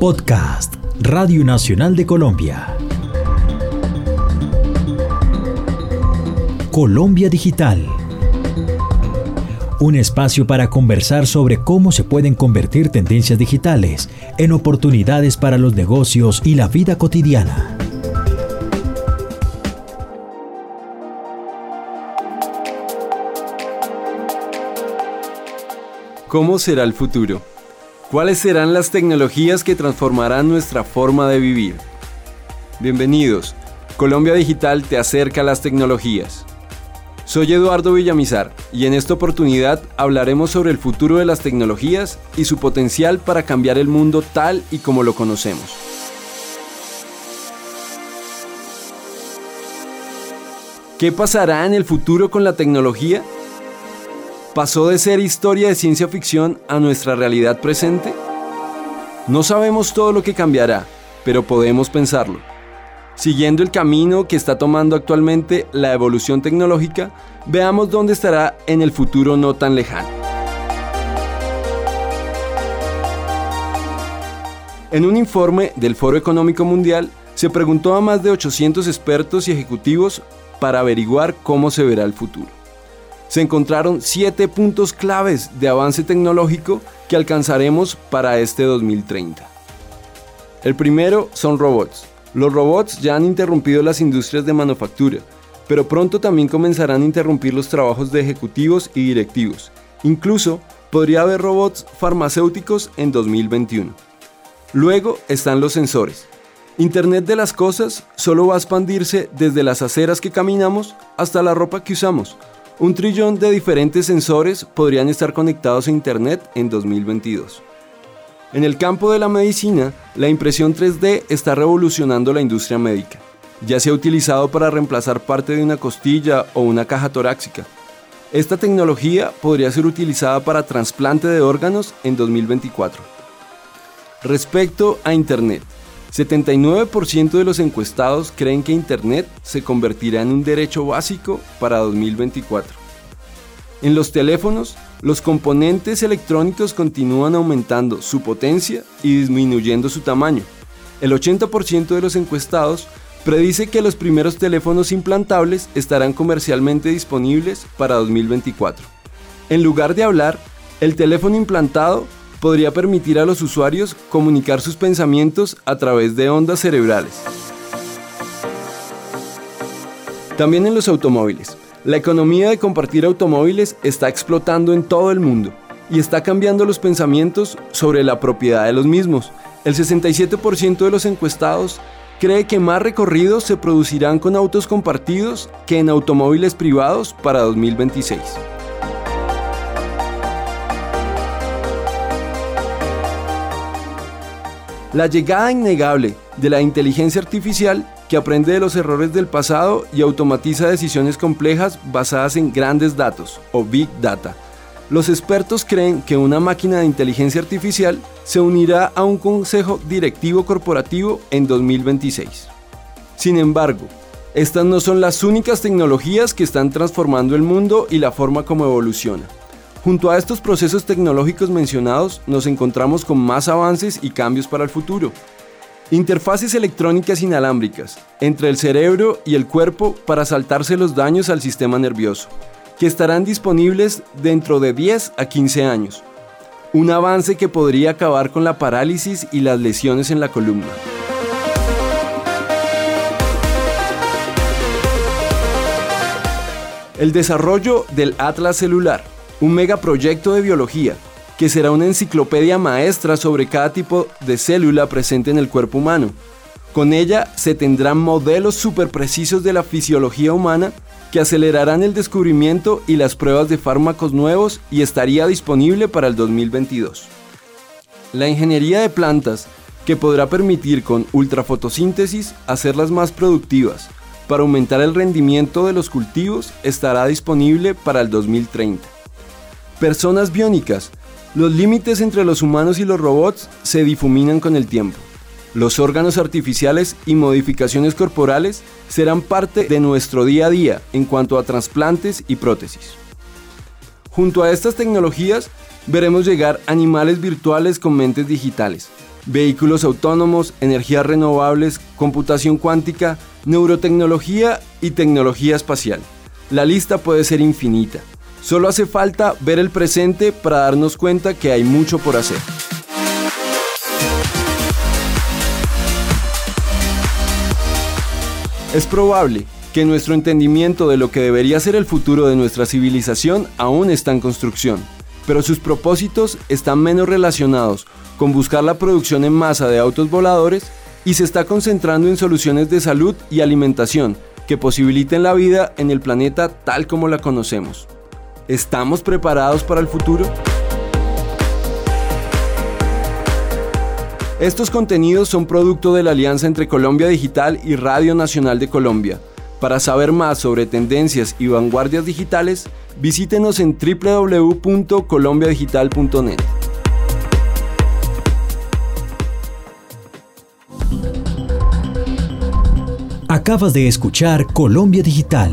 Podcast Radio Nacional de Colombia. Colombia Digital. Un espacio para conversar sobre cómo se pueden convertir tendencias digitales en oportunidades para los negocios y la vida cotidiana. ¿Cómo será el futuro? ¿Cuáles serán las tecnologías que transformarán nuestra forma de vivir? Bienvenidos. Colombia Digital te acerca a las tecnologías. Soy Eduardo Villamizar y en esta oportunidad hablaremos sobre el futuro de las tecnologías y su potencial para cambiar el mundo tal y como lo conocemos. ¿Qué pasará en el futuro con la tecnología? ¿Pasó de ser historia de ciencia ficción a nuestra realidad presente? No sabemos todo lo que cambiará, pero podemos pensarlo. Siguiendo el camino que está tomando actualmente la evolución tecnológica, veamos dónde estará en el futuro no tan lejano. En un informe del Foro Económico Mundial, se preguntó a más de 800 expertos y ejecutivos para averiguar cómo se verá el futuro se encontraron siete puntos claves de avance tecnológico que alcanzaremos para este 2030. El primero son robots. Los robots ya han interrumpido las industrias de manufactura, pero pronto también comenzarán a interrumpir los trabajos de ejecutivos y directivos. Incluso podría haber robots farmacéuticos en 2021. Luego están los sensores. Internet de las cosas solo va a expandirse desde las aceras que caminamos hasta la ropa que usamos, un trillón de diferentes sensores podrían estar conectados a Internet en 2022. En el campo de la medicina, la impresión 3D está revolucionando la industria médica. Ya se ha utilizado para reemplazar parte de una costilla o una caja torácica. Esta tecnología podría ser utilizada para trasplante de órganos en 2024. Respecto a Internet, 79% de los encuestados creen que Internet se convertirá en un derecho básico para 2024. En los teléfonos, los componentes electrónicos continúan aumentando su potencia y disminuyendo su tamaño. El 80% de los encuestados predice que los primeros teléfonos implantables estarán comercialmente disponibles para 2024. En lugar de hablar, el teléfono implantado podría permitir a los usuarios comunicar sus pensamientos a través de ondas cerebrales. También en los automóviles. La economía de compartir automóviles está explotando en todo el mundo y está cambiando los pensamientos sobre la propiedad de los mismos. El 67% de los encuestados cree que más recorridos se producirán con autos compartidos que en automóviles privados para 2026. La llegada innegable de la inteligencia artificial que aprende de los errores del pasado y automatiza decisiones complejas basadas en grandes datos o Big Data. Los expertos creen que una máquina de inteligencia artificial se unirá a un consejo directivo corporativo en 2026. Sin embargo, estas no son las únicas tecnologías que están transformando el mundo y la forma como evoluciona. Junto a estos procesos tecnológicos mencionados, nos encontramos con más avances y cambios para el futuro. Interfaces electrónicas inalámbricas entre el cerebro y el cuerpo para saltarse los daños al sistema nervioso, que estarán disponibles dentro de 10 a 15 años. Un avance que podría acabar con la parálisis y las lesiones en la columna. El desarrollo del Atlas celular un megaproyecto de biología, que será una enciclopedia maestra sobre cada tipo de célula presente en el cuerpo humano. Con ella se tendrán modelos súper precisos de la fisiología humana que acelerarán el descubrimiento y las pruebas de fármacos nuevos y estaría disponible para el 2022. La ingeniería de plantas, que podrá permitir con ultrafotosíntesis hacerlas más productivas para aumentar el rendimiento de los cultivos, estará disponible para el 2030. Personas biónicas. Los límites entre los humanos y los robots se difuminan con el tiempo. Los órganos artificiales y modificaciones corporales serán parte de nuestro día a día en cuanto a trasplantes y prótesis. Junto a estas tecnologías, veremos llegar animales virtuales con mentes digitales, vehículos autónomos, energías renovables, computación cuántica, neurotecnología y tecnología espacial. La lista puede ser infinita. Solo hace falta ver el presente para darnos cuenta que hay mucho por hacer. Es probable que nuestro entendimiento de lo que debería ser el futuro de nuestra civilización aún está en construcción, pero sus propósitos están menos relacionados con buscar la producción en masa de autos voladores y se está concentrando en soluciones de salud y alimentación que posibiliten la vida en el planeta tal como la conocemos. ¿Estamos preparados para el futuro? Estos contenidos son producto de la alianza entre Colombia Digital y Radio Nacional de Colombia. Para saber más sobre tendencias y vanguardias digitales, visítenos en www.colombiadigital.net. Acabas de escuchar Colombia Digital,